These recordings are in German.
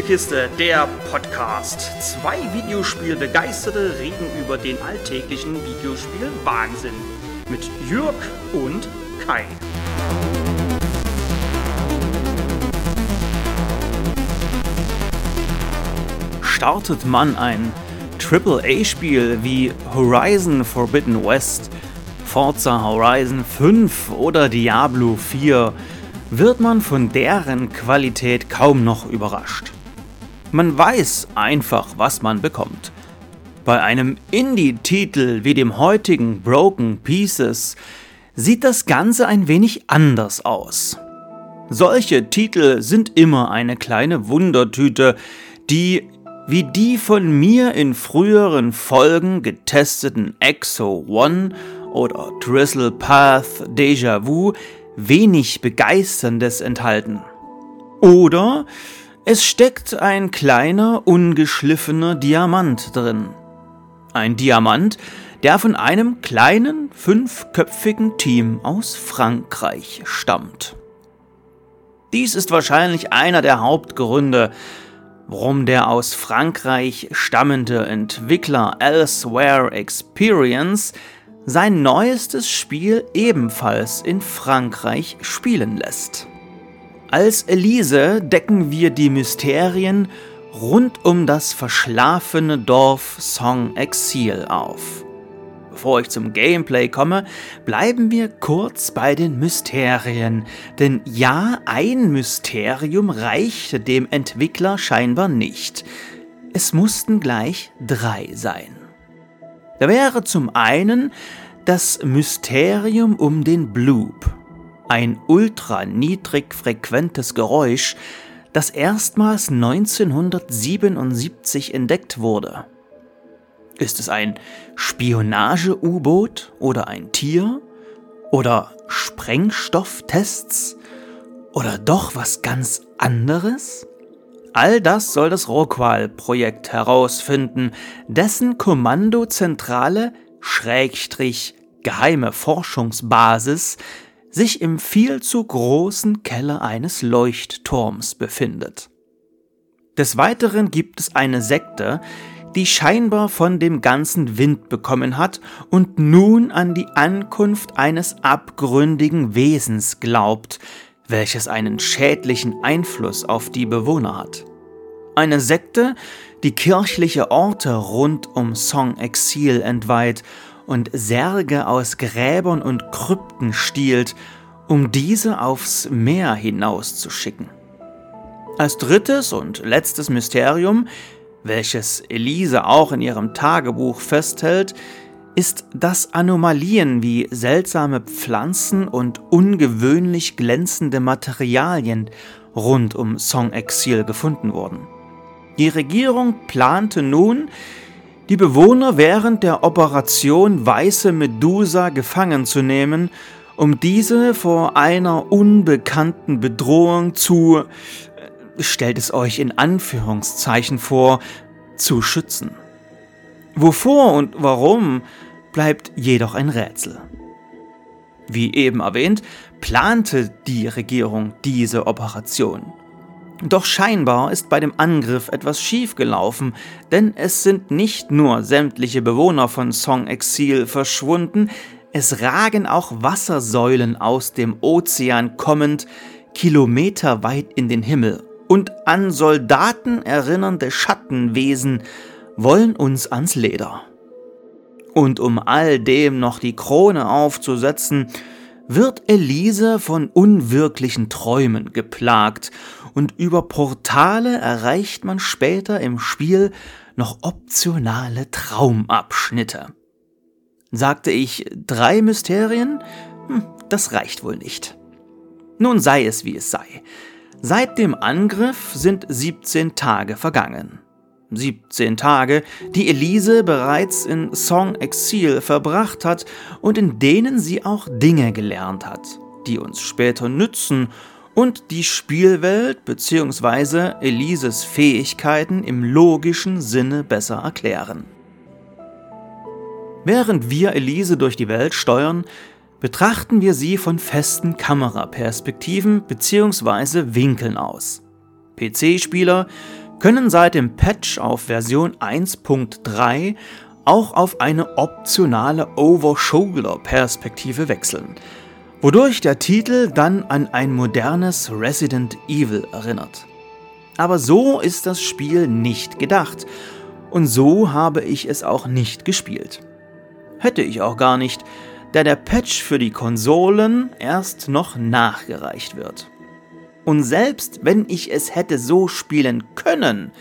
Spielekiste, der Podcast. Zwei Videospielbegeisterte reden über den alltäglichen Videospiel-Wahnsinn. Mit Jürg und Kai. Startet man ein AAA-Spiel wie Horizon Forbidden West, Forza Horizon 5 oder Diablo 4, wird man von deren Qualität kaum noch überrascht. Man weiß einfach, was man bekommt. Bei einem Indie-Titel wie dem heutigen Broken Pieces sieht das Ganze ein wenig anders aus. Solche Titel sind immer eine kleine Wundertüte, die wie die von mir in früheren Folgen getesteten Exo One oder Drizzle Path Deja Vu wenig Begeisterndes enthalten. Oder es steckt ein kleiner, ungeschliffener Diamant drin. Ein Diamant, der von einem kleinen, fünfköpfigen Team aus Frankreich stammt. Dies ist wahrscheinlich einer der Hauptgründe, warum der aus Frankreich stammende Entwickler Elsewhere Experience sein neuestes Spiel ebenfalls in Frankreich spielen lässt. Als Elise decken wir die Mysterien rund um das verschlafene Dorf Song Exil auf. Bevor ich zum Gameplay komme, bleiben wir kurz bei den Mysterien, denn ja, ein Mysterium reichte dem Entwickler scheinbar nicht. Es mussten gleich drei sein. Da wäre zum einen das Mysterium um den Bloop, ein ultra niedrig frequentes Geräusch, das erstmals 1977 entdeckt wurde. Ist es ein Spionage-U-Boot oder ein Tier? Oder Sprengstofftests? Oder doch was ganz anderes? All das soll das Rockwall-Projekt herausfinden, dessen Kommandozentrale Schrägstrich geheime Forschungsbasis sich im viel zu großen Keller eines Leuchtturms befindet. Des Weiteren gibt es eine Sekte, die scheinbar von dem ganzen Wind bekommen hat und nun an die Ankunft eines abgründigen Wesens glaubt, welches einen schädlichen Einfluss auf die Bewohner hat. Eine Sekte, die kirchliche Orte rund um Song Exil entweiht und Särge aus Gräbern und Krypten stiehlt, um diese aufs Meer hinauszuschicken. Als drittes und letztes Mysterium, welches Elise auch in ihrem Tagebuch festhält, ist, dass Anomalien wie seltsame Pflanzen und ungewöhnlich glänzende Materialien rund um Song Exil gefunden wurden. Die Regierung plante nun, die Bewohner während der Operation Weiße Medusa gefangen zu nehmen, um diese vor einer unbekannten Bedrohung zu, äh, stellt es euch in Anführungszeichen vor, zu schützen. Wovor und warum bleibt jedoch ein Rätsel. Wie eben erwähnt, plante die Regierung diese Operation. Doch scheinbar ist bei dem Angriff etwas schiefgelaufen, denn es sind nicht nur sämtliche Bewohner von Song Exil verschwunden, es ragen auch Wassersäulen aus dem Ozean kommend kilometerweit in den Himmel, und an Soldaten erinnernde Schattenwesen wollen uns ans Leder. Und um all dem noch die Krone aufzusetzen, wird Elise von unwirklichen Träumen geplagt, und über Portale erreicht man später im Spiel noch optionale Traumabschnitte. Sagte ich drei Mysterien? Hm, das reicht wohl nicht. Nun sei es wie es sei. Seit dem Angriff sind 17 Tage vergangen. 17 Tage, die Elise bereits in Song Exil verbracht hat und in denen sie auch Dinge gelernt hat, die uns später nützen und die Spielwelt bzw. Elises Fähigkeiten im logischen Sinne besser erklären. Während wir Elise durch die Welt steuern, betrachten wir sie von festen Kameraperspektiven bzw. Winkeln aus. PC-Spieler können seit dem Patch auf Version 1.3 auch auf eine optionale Over-Shoulder-Perspektive wechseln, wodurch der Titel dann an ein modernes Resident Evil erinnert. Aber so ist das Spiel nicht gedacht und so habe ich es auch nicht gespielt. Hätte ich auch gar nicht, da der Patch für die Konsolen erst noch nachgereicht wird. Und selbst wenn ich es hätte so spielen können,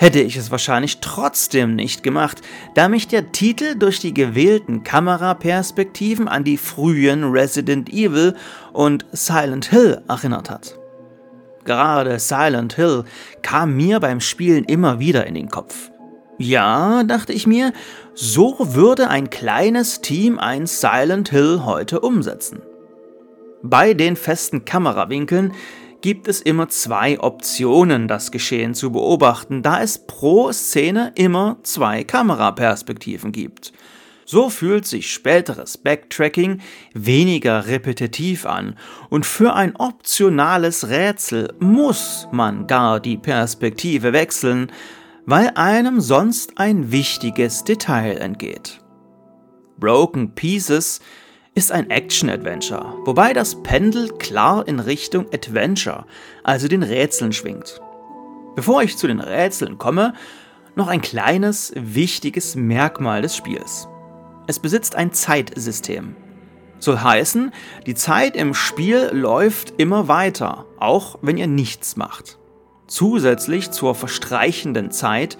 hätte ich es wahrscheinlich trotzdem nicht gemacht, da mich der Titel durch die gewählten Kameraperspektiven an die frühen Resident Evil und Silent Hill erinnert hat. Gerade Silent Hill kam mir beim Spielen immer wieder in den Kopf. Ja, dachte ich mir, so würde ein kleines Team ein Silent Hill heute umsetzen. Bei den festen Kamerawinkeln gibt es immer zwei Optionen, das Geschehen zu beobachten, da es pro Szene immer zwei Kameraperspektiven gibt. So fühlt sich späteres Backtracking weniger repetitiv an und für ein optionales Rätsel muss man gar die Perspektive wechseln, weil einem sonst ein wichtiges Detail entgeht. Broken Pieces ist ein Action-Adventure, wobei das Pendel klar in Richtung Adventure, also den Rätseln schwingt. Bevor ich zu den Rätseln komme, noch ein kleines, wichtiges Merkmal des Spiels. Es besitzt ein Zeitsystem. Soll heißen, die Zeit im Spiel läuft immer weiter, auch wenn ihr nichts macht. Zusätzlich zur verstreichenden Zeit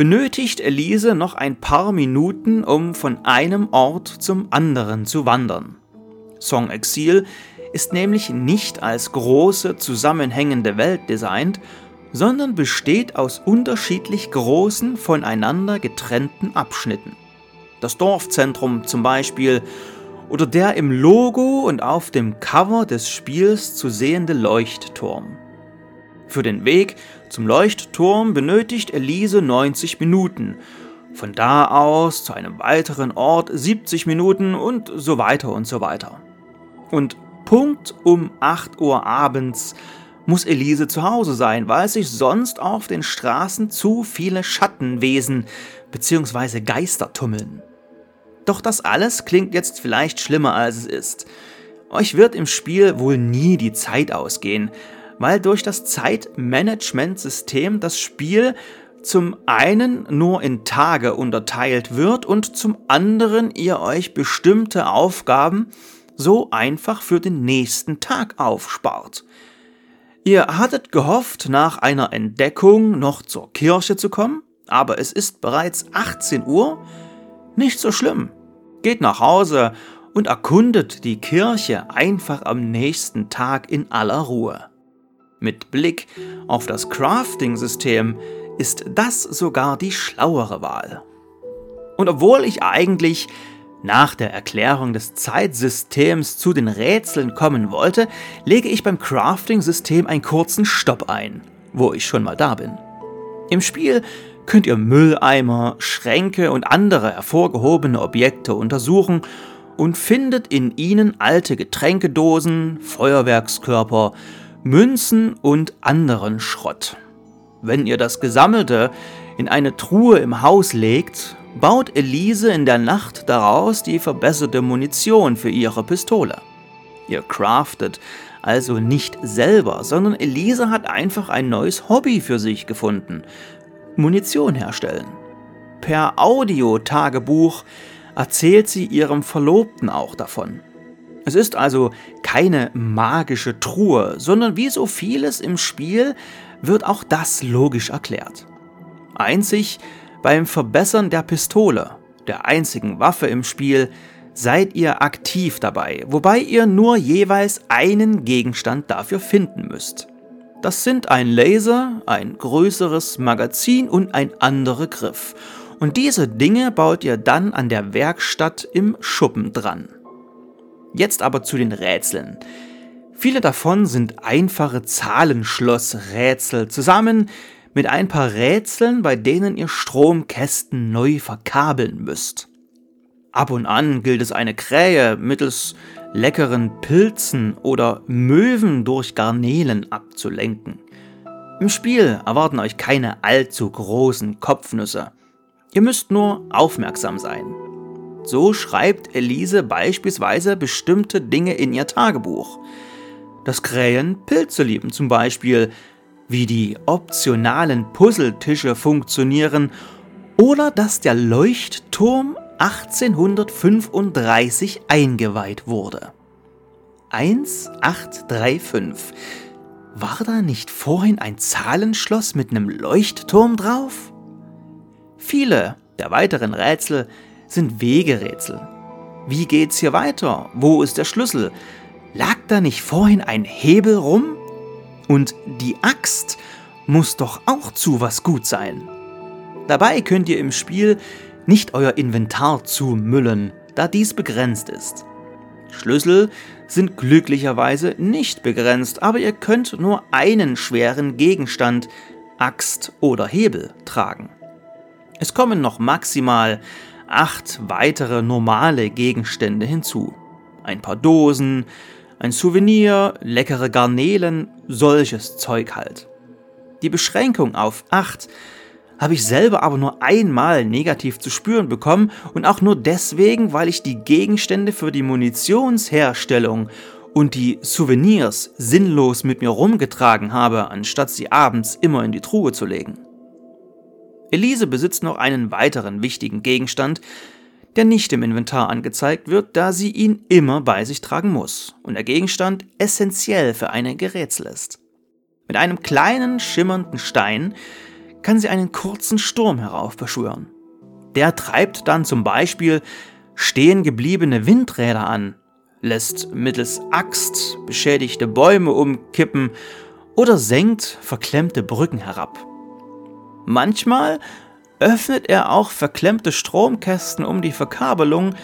benötigt Elise noch ein paar Minuten, um von einem Ort zum anderen zu wandern. Song Exil ist nämlich nicht als große zusammenhängende Welt designt, sondern besteht aus unterschiedlich großen, voneinander getrennten Abschnitten. Das Dorfzentrum zum Beispiel oder der im Logo und auf dem Cover des Spiels zu sehende Leuchtturm. Für den Weg zum Leuchtturm benötigt Elise 90 Minuten, von da aus zu einem weiteren Ort 70 Minuten und so weiter und so weiter. Und Punkt um 8 Uhr abends muss Elise zu Hause sein, weil sich sonst auf den Straßen zu viele Schattenwesen bzw. Geister tummeln. Doch das alles klingt jetzt vielleicht schlimmer als es ist. Euch wird im Spiel wohl nie die Zeit ausgehen, weil durch das Zeitmanagementsystem das Spiel zum einen nur in Tage unterteilt wird und zum anderen ihr euch bestimmte Aufgaben so einfach für den nächsten Tag aufspart. Ihr hattet gehofft, nach einer Entdeckung noch zur Kirche zu kommen, aber es ist bereits 18 Uhr. Nicht so schlimm. Geht nach Hause und erkundet die Kirche einfach am nächsten Tag in aller Ruhe. Mit Blick auf das Crafting-System ist das sogar die schlauere Wahl. Und obwohl ich eigentlich nach der Erklärung des Zeitsystems zu den Rätseln kommen wollte, lege ich beim Crafting-System einen kurzen Stopp ein, wo ich schon mal da bin. Im Spiel könnt ihr Mülleimer, Schränke und andere hervorgehobene Objekte untersuchen und findet in ihnen alte Getränkedosen, Feuerwerkskörper, Münzen und anderen Schrott. Wenn ihr das Gesammelte in eine Truhe im Haus legt, baut Elise in der Nacht daraus die verbesserte Munition für ihre Pistole. Ihr craftet also nicht selber, sondern Elise hat einfach ein neues Hobby für sich gefunden. Munition herstellen. Per Audio-Tagebuch erzählt sie ihrem Verlobten auch davon. Es ist also keine magische Truhe, sondern wie so vieles im Spiel wird auch das logisch erklärt. Einzig beim Verbessern der Pistole, der einzigen Waffe im Spiel, seid ihr aktiv dabei, wobei ihr nur jeweils einen Gegenstand dafür finden müsst. Das sind ein Laser, ein größeres Magazin und ein anderer Griff. Und diese Dinge baut ihr dann an der Werkstatt im Schuppen dran. Jetzt aber zu den Rätseln. Viele davon sind einfache Zahlenschlossrätsel zusammen mit ein paar Rätseln, bei denen ihr Stromkästen neu verkabeln müsst. Ab und an gilt es eine Krähe mittels leckeren Pilzen oder Möwen durch Garnelen abzulenken. Im Spiel erwarten euch keine allzu großen Kopfnüsse. Ihr müsst nur aufmerksam sein. So schreibt Elise beispielsweise bestimmte Dinge in ihr Tagebuch. Dass Krähen Pilze lieben zum Beispiel, wie die optionalen Puzzletische funktionieren oder dass der Leuchtturm 1835 eingeweiht wurde. 1835. War da nicht vorhin ein Zahlenschloss mit einem Leuchtturm drauf? Viele der weiteren Rätsel sind Wegerätsel. Wie geht's hier weiter? Wo ist der Schlüssel? Lag da nicht vorhin ein Hebel rum? Und die Axt muss doch auch zu was gut sein. Dabei könnt ihr im Spiel nicht euer Inventar zumüllen, da dies begrenzt ist. Schlüssel sind glücklicherweise nicht begrenzt, aber ihr könnt nur einen schweren Gegenstand, Axt oder Hebel, tragen. Es kommen noch maximal acht weitere normale Gegenstände hinzu. Ein paar Dosen, ein Souvenir, leckere Garnelen, solches Zeug halt. Die Beschränkung auf acht habe ich selber aber nur einmal negativ zu spüren bekommen und auch nur deswegen, weil ich die Gegenstände für die Munitionsherstellung und die Souvenirs sinnlos mit mir rumgetragen habe, anstatt sie abends immer in die Truhe zu legen. Elise besitzt noch einen weiteren wichtigen Gegenstand, der nicht im Inventar angezeigt wird, da sie ihn immer bei sich tragen muss und der Gegenstand essentiell für eine Gerätsel ist. Mit einem kleinen schimmernden Stein kann sie einen kurzen Sturm heraufbeschwören. Der treibt dann zum Beispiel stehen gebliebene Windräder an, lässt mittels Axt beschädigte Bäume umkippen oder senkt verklemmte Brücken herab. Manchmal öffnet er auch verklemmte Stromkästen, um die Verkabelung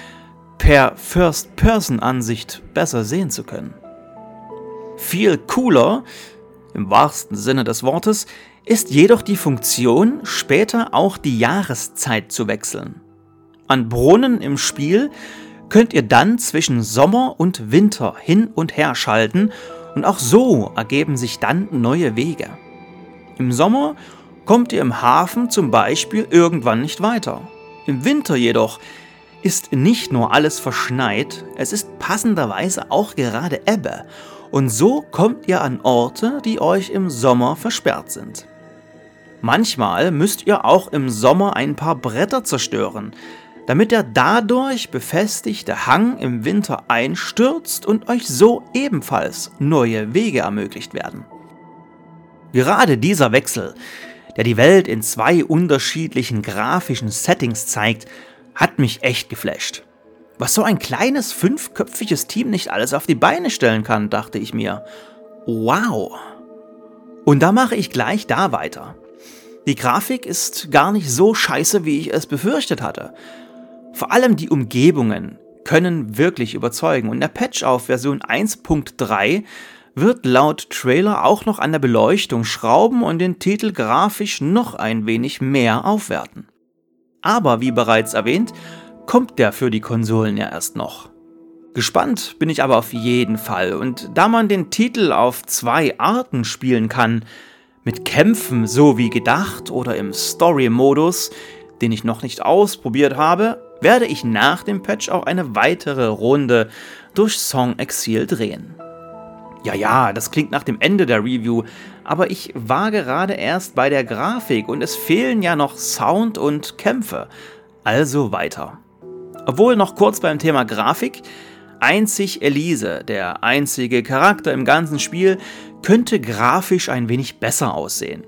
per First-Person-Ansicht besser sehen zu können. Viel cooler, im wahrsten Sinne des Wortes, ist jedoch die Funktion, später auch die Jahreszeit zu wechseln. An Brunnen im Spiel könnt ihr dann zwischen Sommer und Winter hin und her schalten und auch so ergeben sich dann neue Wege. Im Sommer kommt ihr im Hafen zum Beispiel irgendwann nicht weiter. Im Winter jedoch ist nicht nur alles verschneit, es ist passenderweise auch gerade Ebbe und so kommt ihr an Orte, die euch im Sommer versperrt sind. Manchmal müsst ihr auch im Sommer ein paar Bretter zerstören, damit der dadurch befestigte Hang im Winter einstürzt und euch so ebenfalls neue Wege ermöglicht werden. Gerade dieser Wechsel, der die Welt in zwei unterschiedlichen grafischen Settings zeigt, hat mich echt geflasht. Was so ein kleines fünfköpfiges Team nicht alles auf die Beine stellen kann, dachte ich mir. Wow. Und da mache ich gleich da weiter. Die Grafik ist gar nicht so scheiße, wie ich es befürchtet hatte. Vor allem die Umgebungen können wirklich überzeugen und der Patch auf Version 1.3 wird laut Trailer auch noch an der Beleuchtung schrauben und den Titel grafisch noch ein wenig mehr aufwerten. Aber wie bereits erwähnt, kommt der für die Konsolen ja erst noch. Gespannt bin ich aber auf jeden Fall und da man den Titel auf zwei Arten spielen kann, mit Kämpfen so wie gedacht oder im Story-Modus, den ich noch nicht ausprobiert habe, werde ich nach dem Patch auch eine weitere Runde durch Song Exil drehen. Ja, ja, das klingt nach dem Ende der Review, aber ich war gerade erst bei der Grafik und es fehlen ja noch Sound und Kämpfe. Also weiter. Obwohl noch kurz beim Thema Grafik, einzig Elise, der einzige Charakter im ganzen Spiel, könnte grafisch ein wenig besser aussehen.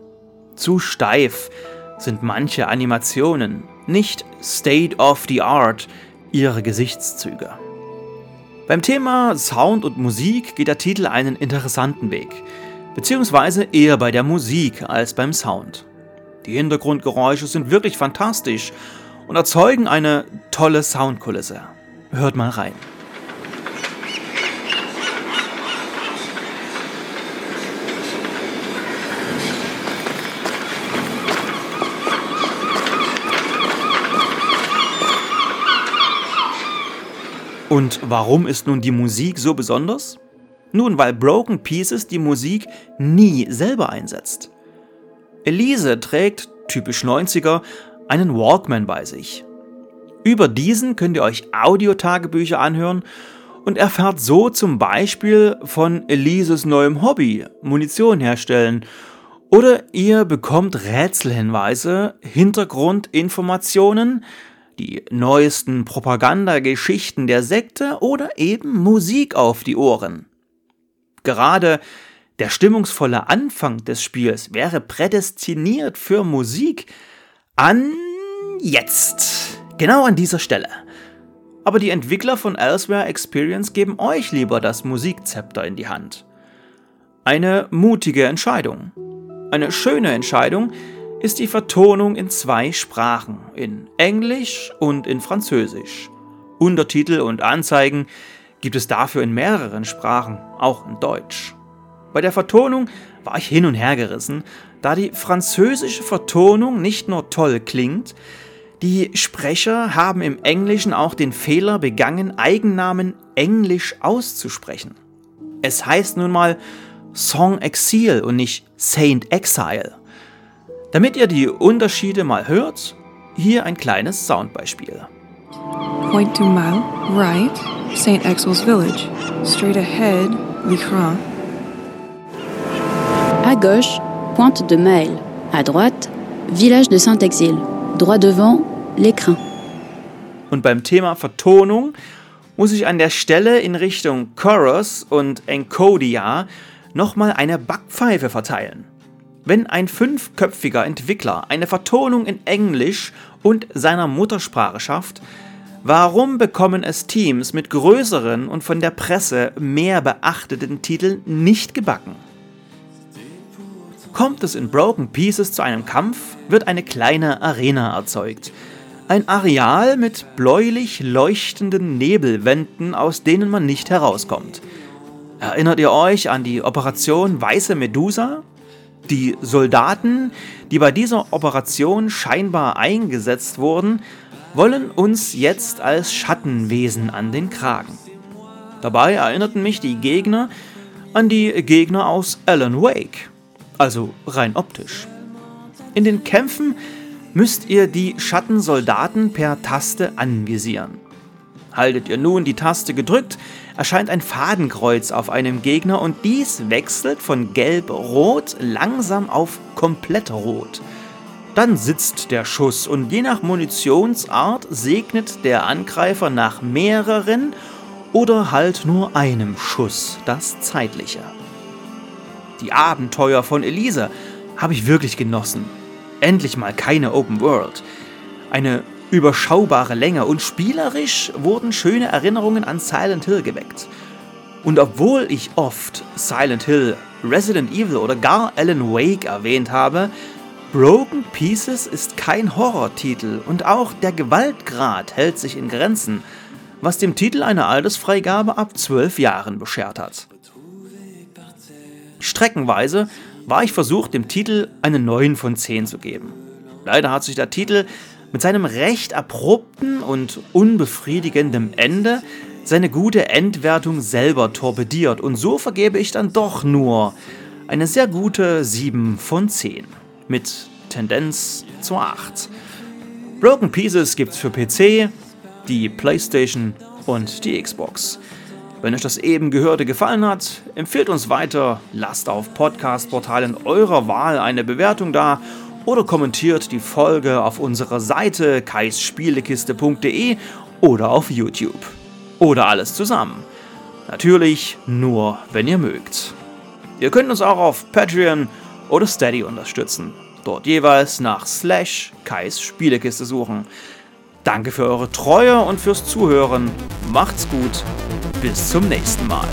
Zu steif sind manche Animationen, nicht State of the Art ihre Gesichtszüge. Beim Thema Sound und Musik geht der Titel einen interessanten Weg, beziehungsweise eher bei der Musik als beim Sound. Die Hintergrundgeräusche sind wirklich fantastisch und erzeugen eine tolle Soundkulisse. Hört mal rein. Und warum ist nun die Musik so besonders? Nun, weil Broken Pieces die Musik nie selber einsetzt. Elise trägt, typisch 90er, einen Walkman bei sich. Über diesen könnt ihr euch Audiotagebücher anhören und erfahrt so zum Beispiel von Elises neuem Hobby, Munition herstellen. Oder ihr bekommt Rätselhinweise, Hintergrundinformationen, die neuesten Propagandageschichten der Sekte oder eben Musik auf die Ohren. Gerade der stimmungsvolle Anfang des Spiels wäre prädestiniert für Musik an jetzt. Genau an dieser Stelle. Aber die Entwickler von Elsewhere Experience geben euch lieber das Musikzepter in die Hand. Eine mutige Entscheidung. Eine schöne Entscheidung, ist die Vertonung in zwei Sprachen, in Englisch und in Französisch. Untertitel und Anzeigen gibt es dafür in mehreren Sprachen, auch in Deutsch. Bei der Vertonung war ich hin und her gerissen, da die französische Vertonung nicht nur toll klingt, die Sprecher haben im Englischen auch den Fehler begangen, Eigennamen englisch auszusprechen. Es heißt nun mal Song Exile und nicht Saint Exile. Damit ihr die Unterschiede mal hört, hier ein kleines Soundbeispiel. Point to Mal, right, St. Exil's village. Straight ahead, Licran. À gauche, Pointe de Mail. À droite, village de Saint-Exil. Droit devant, l'écrin. Und beim Thema Vertonung muss ich an der Stelle in Richtung Chorus und Encodia nochmal eine Backpfeife verteilen. Wenn ein fünfköpfiger Entwickler eine Vertonung in Englisch und seiner Muttersprache schafft, warum bekommen es Teams mit größeren und von der Presse mehr beachteten Titeln nicht gebacken? Kommt es in Broken Pieces zu einem Kampf, wird eine kleine Arena erzeugt. Ein Areal mit bläulich leuchtenden Nebelwänden, aus denen man nicht herauskommt. Erinnert ihr euch an die Operation Weiße Medusa? Die Soldaten, die bei dieser Operation scheinbar eingesetzt wurden, wollen uns jetzt als Schattenwesen an den Kragen. Dabei erinnerten mich die Gegner an die Gegner aus Alan Wake, also rein optisch. In den Kämpfen müsst ihr die Schattensoldaten per Taste anvisieren. Haltet ihr nun die Taste gedrückt, erscheint ein Fadenkreuz auf einem Gegner und dies wechselt von gelb-rot langsam auf komplett rot. Dann sitzt der Schuss und je nach Munitionsart segnet der Angreifer nach mehreren oder halt nur einem Schuss das zeitliche. Die Abenteuer von Elise habe ich wirklich genossen. Endlich mal keine Open World. Eine überschaubare Länge und spielerisch wurden schöne Erinnerungen an Silent Hill geweckt. Und obwohl ich oft Silent Hill, Resident Evil oder gar Alan Wake erwähnt habe, Broken Pieces ist kein Horrortitel und auch der Gewaltgrad hält sich in Grenzen, was dem Titel eine Altersfreigabe ab 12 Jahren beschert hat. Streckenweise war ich versucht, dem Titel eine 9 von 10 zu geben. Leider hat sich der Titel mit seinem recht abrupten und unbefriedigenden Ende seine gute Endwertung selber torpediert und so vergebe ich dann doch nur eine sehr gute 7 von 10 mit Tendenz zur 8. Broken Pieces gibt's für PC, die PlayStation und die Xbox. Wenn euch das eben Gehörte gefallen hat, empfehlt uns weiter, lasst auf Podcast-Portalen eurer Wahl eine Bewertung da oder kommentiert die Folge auf unserer Seite kaisspielekiste.de oder auf YouTube. Oder alles zusammen. Natürlich nur, wenn ihr mögt. Ihr könnt uns auch auf Patreon oder Steady unterstützen. Dort jeweils nach slash Kais Spielekiste suchen. Danke für eure Treue und fürs Zuhören. Macht's gut. Bis zum nächsten Mal.